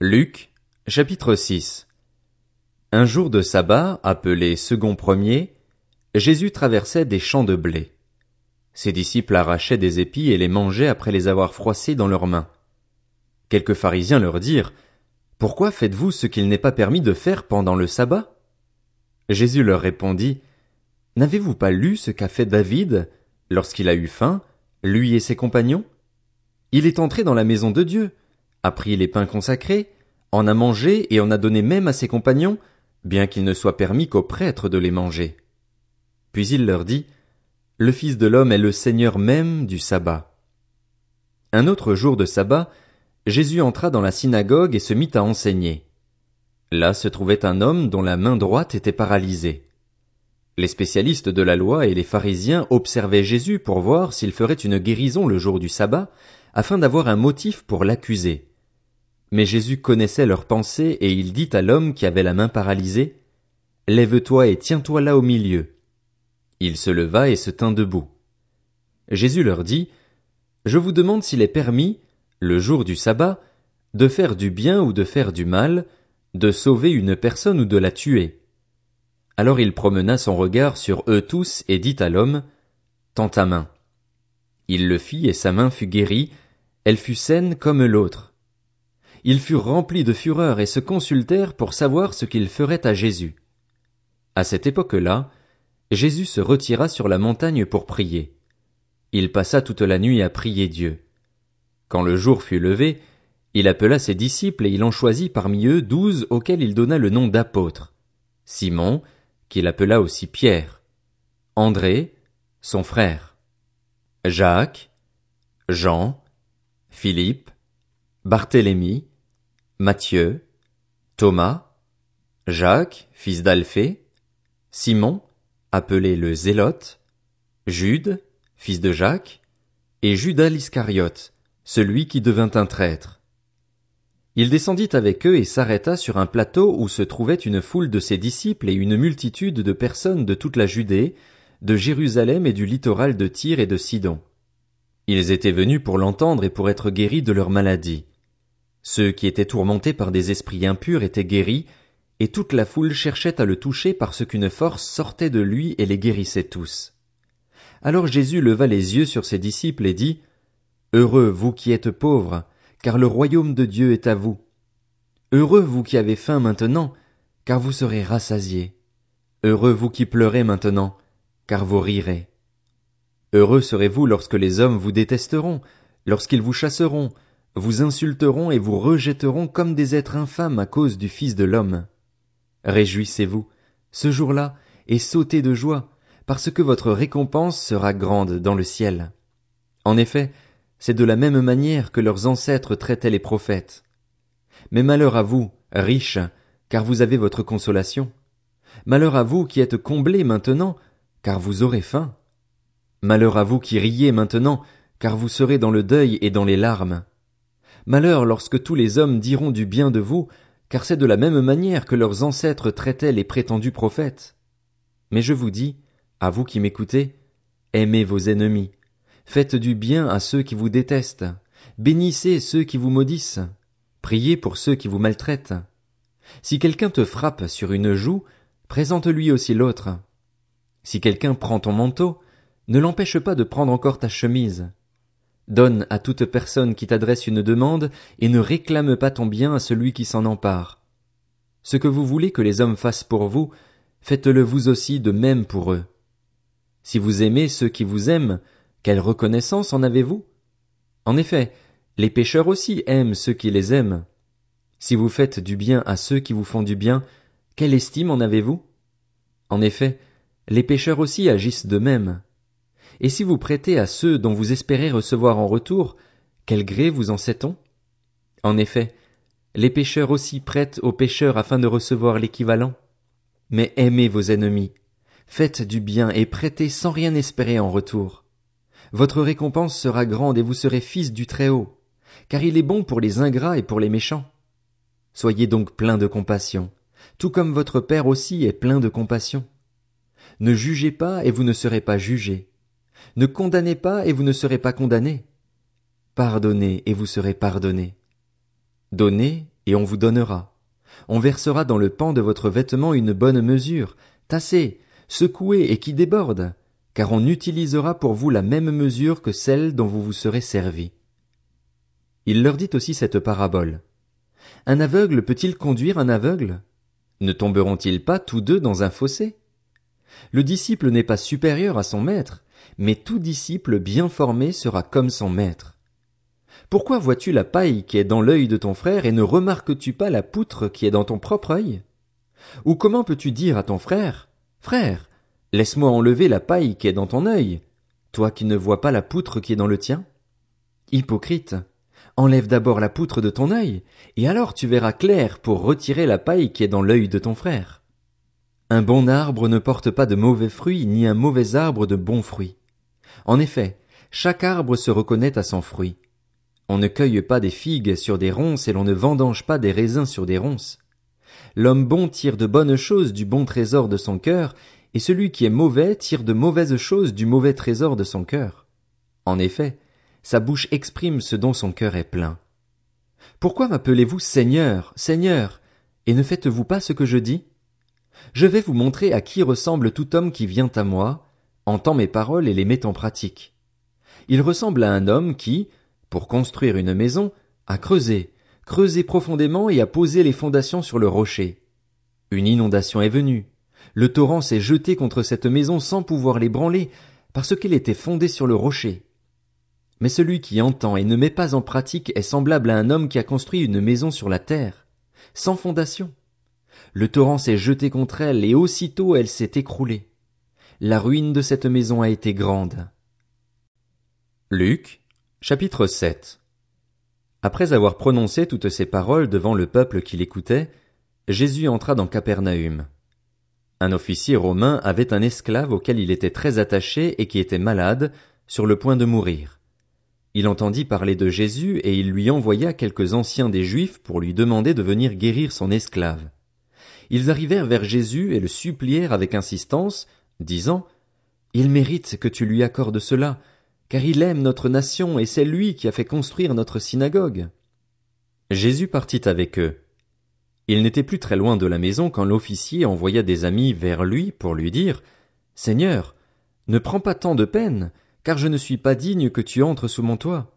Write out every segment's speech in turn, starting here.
Luc, chapitre 6 Un jour de sabbat, appelé second premier, Jésus traversait des champs de blé. Ses disciples arrachaient des épis et les mangeaient après les avoir froissés dans leurs mains. Quelques pharisiens leur dirent, Pourquoi faites-vous ce qu'il n'est pas permis de faire pendant le sabbat? Jésus leur répondit, N'avez-vous pas lu ce qu'a fait David lorsqu'il a eu faim, lui et ses compagnons? Il est entré dans la maison de Dieu, a pris les pains consacrés, en a mangé et en a donné même à ses compagnons, bien qu'il ne soit permis qu'aux prêtres de les manger. Puis il leur dit, Le Fils de l'homme est le Seigneur même du sabbat. Un autre jour de sabbat, Jésus entra dans la synagogue et se mit à enseigner. Là se trouvait un homme dont la main droite était paralysée. Les spécialistes de la loi et les pharisiens observaient Jésus pour voir s'il ferait une guérison le jour du sabbat, afin d'avoir un motif pour l'accuser. Mais Jésus connaissait leurs pensées et il dit à l'homme qui avait la main paralysée, Lève-toi et tiens-toi là au milieu. Il se leva et se tint debout. Jésus leur dit, Je vous demande s'il est permis, le jour du sabbat, de faire du bien ou de faire du mal, de sauver une personne ou de la tuer. Alors il promena son regard sur eux tous et dit à l'homme, Tends ta main. Il le fit et sa main fut guérie, elle fut saine comme l'autre ils furent remplis de fureur et se consultèrent pour savoir ce qu'ils feraient à Jésus. À cette époque-là, Jésus se retira sur la montagne pour prier. Il passa toute la nuit à prier Dieu. Quand le jour fut levé, il appela ses disciples et il en choisit parmi eux douze auxquels il donna le nom d'apôtres. Simon, qu'il appela aussi Pierre. André, son frère. Jacques, Jean, Philippe, Barthélemy, Matthieu, Thomas, Jacques, fils d'Alphée, Simon, appelé le Zélote, Jude, fils de Jacques, et Judas l'Iscariote, celui qui devint un traître. Il descendit avec eux et s'arrêta sur un plateau où se trouvait une foule de ses disciples et une multitude de personnes de toute la Judée, de Jérusalem et du littoral de Tyr et de Sidon. Ils étaient venus pour l'entendre et pour être guéris de leur maladie. Ceux qui étaient tourmentés par des esprits impurs étaient guéris, et toute la foule cherchait à le toucher parce qu'une force sortait de lui et les guérissait tous. Alors Jésus leva les yeux sur ses disciples et dit, Heureux vous qui êtes pauvres, car le royaume de Dieu est à vous. Heureux vous qui avez faim maintenant, car vous serez rassasiés. Heureux vous qui pleurez maintenant, car vous rirez. Heureux serez-vous lorsque les hommes vous détesteront, lorsqu'ils vous chasseront, vous insulteront et vous rejetteront comme des êtres infâmes à cause du Fils de l'homme. Réjouissez-vous, ce jour-là, et sautez de joie, parce que votre récompense sera grande dans le ciel. En effet, c'est de la même manière que leurs ancêtres traitaient les prophètes. Mais malheur à vous, riches, car vous avez votre consolation. Malheur à vous qui êtes comblés maintenant, car vous aurez faim. Malheur à vous qui riez maintenant, car vous serez dans le deuil et dans les larmes. Malheur lorsque tous les hommes diront du bien de vous, car c'est de la même manière que leurs ancêtres traitaient les prétendus prophètes. Mais je vous dis, à vous qui m'écoutez, aimez vos ennemis, faites du bien à ceux qui vous détestent, bénissez ceux qui vous maudissent, priez pour ceux qui vous maltraitent. Si quelqu'un te frappe sur une joue, présente-lui aussi l'autre. Si quelqu'un prend ton manteau, ne l'empêche pas de prendre encore ta chemise. Donne à toute personne qui t'adresse une demande, et ne réclame pas ton bien à celui qui s'en empare. Ce que vous voulez que les hommes fassent pour vous, faites-le vous aussi de même pour eux. Si vous aimez ceux qui vous aiment, quelle reconnaissance en avez-vous? En effet, les pécheurs aussi aiment ceux qui les aiment. Si vous faites du bien à ceux qui vous font du bien, quelle estime en avez-vous? En effet, les pécheurs aussi agissent de même. Et si vous prêtez à ceux dont vous espérez recevoir en retour, quel gré vous en sait-on? En effet, les pécheurs aussi prêtent aux pécheurs afin de recevoir l'équivalent. Mais aimez vos ennemis, faites du bien et prêtez sans rien espérer en retour. Votre récompense sera grande et vous serez fils du Très-Haut, car il est bon pour les ingrats et pour les méchants. Soyez donc pleins de compassion, tout comme votre Père aussi est plein de compassion. Ne jugez pas et vous ne serez pas jugés. Ne condamnez pas et vous ne serez pas condamnés. Pardonnez et vous serez pardonnés. Donnez et on vous donnera. On versera dans le pan de votre vêtement une bonne mesure, tassée, secouée et qui déborde, car on utilisera pour vous la même mesure que celle dont vous vous serez servi. Il leur dit aussi cette parabole. Un aveugle peut-il conduire un aveugle? Ne tomberont-ils pas tous deux dans un fossé? Le disciple n'est pas supérieur à son maître, mais tout disciple bien formé sera comme son maître. Pourquoi vois-tu la paille qui est dans l'œil de ton frère et ne remarques-tu pas la poutre qui est dans ton propre œil? Ou comment peux-tu dire à ton frère, frère, laisse-moi enlever la paille qui est dans ton œil, toi qui ne vois pas la poutre qui est dans le tien? Hypocrite, enlève d'abord la poutre de ton œil, et alors tu verras clair pour retirer la paille qui est dans l'œil de ton frère. Un bon arbre ne porte pas de mauvais fruits, ni un mauvais arbre de bons fruits. En effet, chaque arbre se reconnaît à son fruit. On ne cueille pas des figues sur des ronces et l'on ne vendange pas des raisins sur des ronces. L'homme bon tire de bonnes choses du bon trésor de son cœur, et celui qui est mauvais tire de mauvaises choses du mauvais trésor de son cœur. En effet, sa bouche exprime ce dont son cœur est plein. Pourquoi m'appelez-vous Seigneur, Seigneur, et ne faites-vous pas ce que je dis? Je vais vous montrer à qui ressemble tout homme qui vient à moi, entend mes paroles et les met en pratique. Il ressemble à un homme qui, pour construire une maison, a creusé, creusé profondément et a posé les fondations sur le rocher. Une inondation est venue. Le torrent s'est jeté contre cette maison sans pouvoir l'ébranler, parce qu'elle était fondée sur le rocher. Mais celui qui entend et ne met pas en pratique est semblable à un homme qui a construit une maison sur la terre, sans fondation. Le torrent s'est jeté contre elle et aussitôt elle s'est écroulée. La ruine de cette maison a été grande. Luc, chapitre 7 Après avoir prononcé toutes ces paroles devant le peuple qui l'écoutait, Jésus entra dans Capernaum. Un officier romain avait un esclave auquel il était très attaché et qui était malade, sur le point de mourir. Il entendit parler de Jésus et il lui envoya quelques anciens des Juifs pour lui demander de venir guérir son esclave ils arrivèrent vers Jésus et le supplièrent avec insistance, disant Il mérite que tu lui accordes cela, car il aime notre nation et c'est lui qui a fait construire notre synagogue. Jésus partit avec eux. Il n'était plus très loin de la maison quand l'officier envoya des amis vers lui pour lui dire Seigneur, ne prends pas tant de peine, car je ne suis pas digne que tu entres sous mon toit.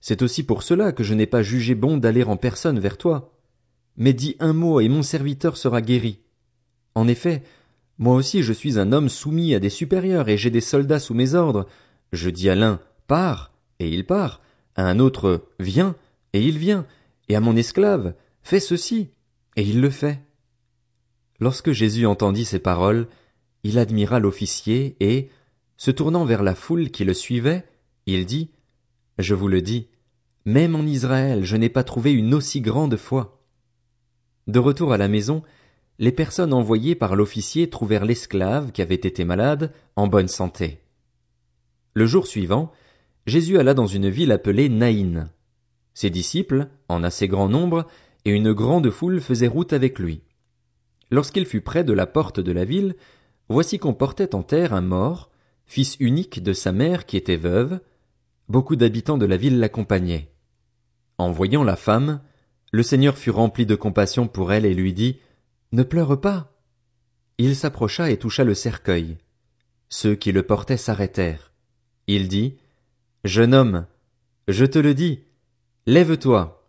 C'est aussi pour cela que je n'ai pas jugé bon d'aller en personne vers toi mais dis un mot et mon serviteur sera guéri. En effet, moi aussi je suis un homme soumis à des supérieurs et j'ai des soldats sous mes ordres. Je dis à l'un pars, et il part, à un autre viens, et il vient, et à mon esclave fais ceci, et il le fait. Lorsque Jésus entendit ces paroles, il admira l'officier et, se tournant vers la foule qui le suivait, il dit, Je vous le dis, même en Israël je n'ai pas trouvé une aussi grande foi. De retour à la maison, les personnes envoyées par l'officier trouvèrent l'esclave qui avait été malade en bonne santé. Le jour suivant, Jésus alla dans une ville appelée Naïn. Ses disciples, en assez grand nombre, et une grande foule faisaient route avec lui. Lorsqu'il fut près de la porte de la ville, voici qu'on portait en terre un mort, fils unique de sa mère qui était veuve. Beaucoup d'habitants de la ville l'accompagnaient. En voyant la femme, le Seigneur fut rempli de compassion pour elle et lui dit, Ne pleure pas. Il s'approcha et toucha le cercueil. Ceux qui le portaient s'arrêtèrent. Il dit, Jeune homme, je te le dis, lève-toi.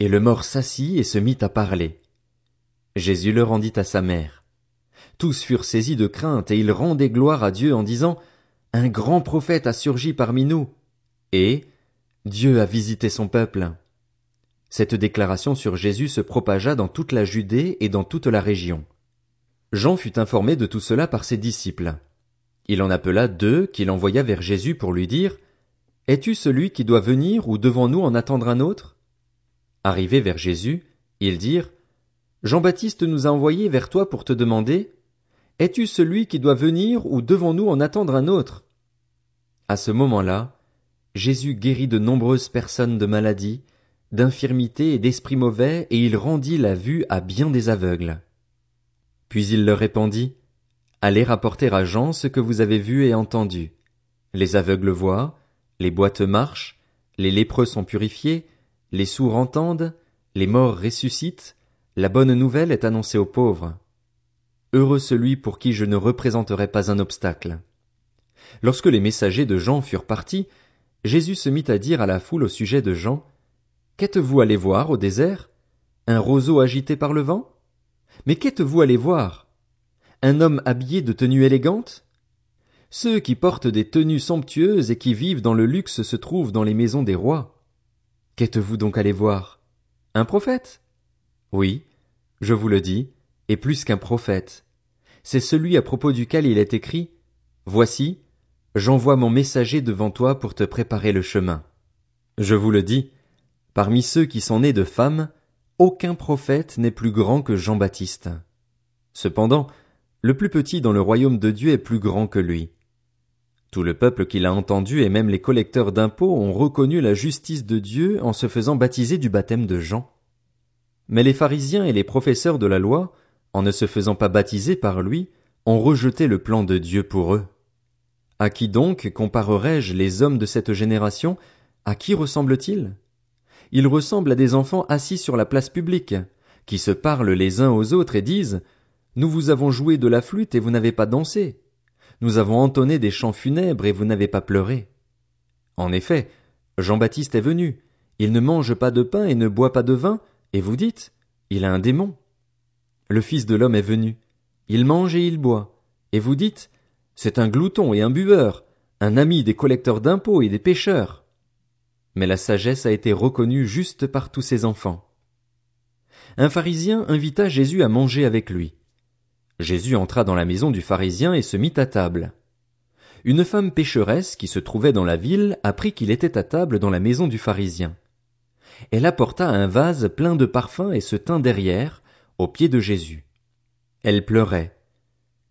Et le mort s'assit et se mit à parler. Jésus le rendit à sa mère. Tous furent saisis de crainte et ils rendaient gloire à Dieu en disant, Un grand prophète a surgi parmi nous. Et Dieu a visité son peuple. Cette déclaration sur Jésus se propagea dans toute la Judée et dans toute la région. Jean fut informé de tout cela par ses disciples. Il en appela deux qu'il envoya vers Jésus pour lui dire Es-tu celui qui doit venir ou devons-nous en attendre un autre? Arrivés vers Jésus, ils dirent Jean-Baptiste nous a envoyés vers toi pour te demander Es-tu celui qui doit venir ou devons-nous en attendre un autre? À ce moment-là, Jésus guérit de nombreuses personnes de maladies, d'infirmité et d'esprit mauvais, et il rendit la vue à bien des aveugles. Puis il leur répondit, Allez rapporter à Jean ce que vous avez vu et entendu. Les aveugles voient, les boiteux marchent, les lépreux sont purifiés, les sourds entendent, les morts ressuscitent, la bonne nouvelle est annoncée aux pauvres. Heureux celui pour qui je ne représenterai pas un obstacle. Lorsque les messagers de Jean furent partis, Jésus se mit à dire à la foule au sujet de Jean, Qu'êtes-vous allé voir au désert? Un roseau agité par le vent? Mais qu'êtes-vous allé voir? Un homme habillé de tenues élégantes? Ceux qui portent des tenues somptueuses et qui vivent dans le luxe se trouvent dans les maisons des rois. Qu'êtes-vous donc allé voir? Un prophète? Oui, je vous le dis, et plus qu'un prophète. C'est celui à propos duquel il est écrit, Voici, J'envoie mon messager devant toi pour te préparer le chemin. Je vous le dis, parmi ceux qui sont nés de femmes, aucun prophète n'est plus grand que Jean-Baptiste. Cependant, le plus petit dans le royaume de Dieu est plus grand que lui. Tout le peuple qui l'a entendu et même les collecteurs d'impôts ont reconnu la justice de Dieu en se faisant baptiser du baptême de Jean. Mais les pharisiens et les professeurs de la loi, en ne se faisant pas baptiser par lui, ont rejeté le plan de Dieu pour eux. À qui donc comparerai-je les hommes de cette génération? À qui ressemblent-ils? Ils ressemblent à des enfants assis sur la place publique, qui se parlent les uns aux autres et disent, Nous vous avons joué de la flûte et vous n'avez pas dansé. Nous avons entonné des chants funèbres et vous n'avez pas pleuré. En effet, Jean-Baptiste est venu. Il ne mange pas de pain et ne boit pas de vin, et vous dites, il a un démon. Le Fils de l'homme est venu. Il mange et il boit. Et vous dites, c'est un glouton et un buveur, un ami des collecteurs d'impôts et des pêcheurs. Mais la sagesse a été reconnue juste par tous ses enfants. Un pharisien invita Jésus à manger avec lui. Jésus entra dans la maison du pharisien et se mit à table. Une femme pécheresse qui se trouvait dans la ville apprit qu'il était à table dans la maison du pharisien. Elle apporta un vase plein de parfums et se tint derrière, aux pieds de Jésus. Elle pleurait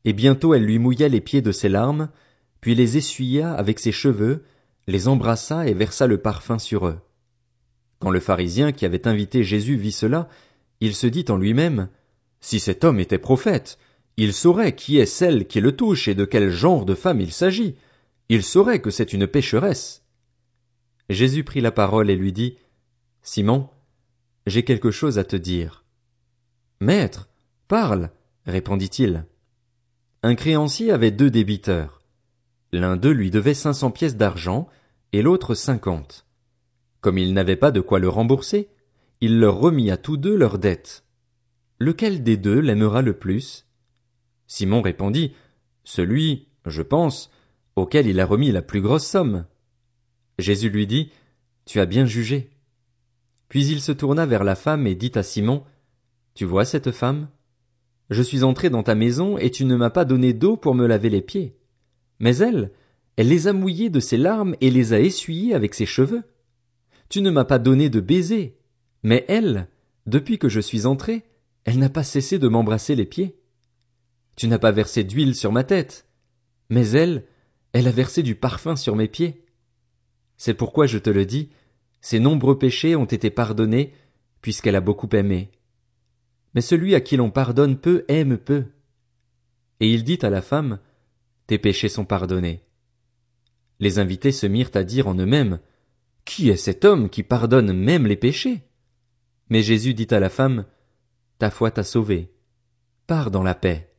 et bientôt elle lui mouilla les pieds de ses larmes, puis les essuya avec ses cheveux, les embrassa et versa le parfum sur eux. Quand le pharisien qui avait invité Jésus vit cela, il se dit en lui-même, Si cet homme était prophète, il saurait qui est celle qui le touche et de quel genre de femme il s'agit. Il saurait que c'est une pécheresse. Jésus prit la parole et lui dit, Simon, j'ai quelque chose à te dire. Maître, parle, répondit-il. Un créancier avait deux débiteurs. L'un d'eux lui devait cinq cents pièces d'argent et l'autre cinquante. Comme il n'avait pas de quoi le rembourser, il leur remit à tous deux leurs dettes. Lequel des deux l'aimera le plus? Simon répondit, celui, je pense, auquel il a remis la plus grosse somme. Jésus lui dit, tu as bien jugé. Puis il se tourna vers la femme et dit à Simon, Tu vois cette femme? Je suis entré dans ta maison et tu ne m'as pas donné d'eau pour me laver les pieds. Mais elle, elle les a mouillés de ses larmes et les a essuyés avec ses cheveux. Tu ne m'as pas donné de baiser. Mais elle, depuis que je suis entré, elle n'a pas cessé de m'embrasser les pieds. Tu n'as pas versé d'huile sur ma tête. Mais elle, elle a versé du parfum sur mes pieds. C'est pourquoi je te le dis, ses nombreux péchés ont été pardonnés, puisqu'elle a beaucoup aimé mais celui à qui l'on pardonne peu aime peu. Et il dit à la femme, Tes péchés sont pardonnés. Les invités se mirent à dire en eux-mêmes, Qui est cet homme qui pardonne même les péchés? Mais Jésus dit à la femme, Ta foi t'a sauvée. Pars dans la paix.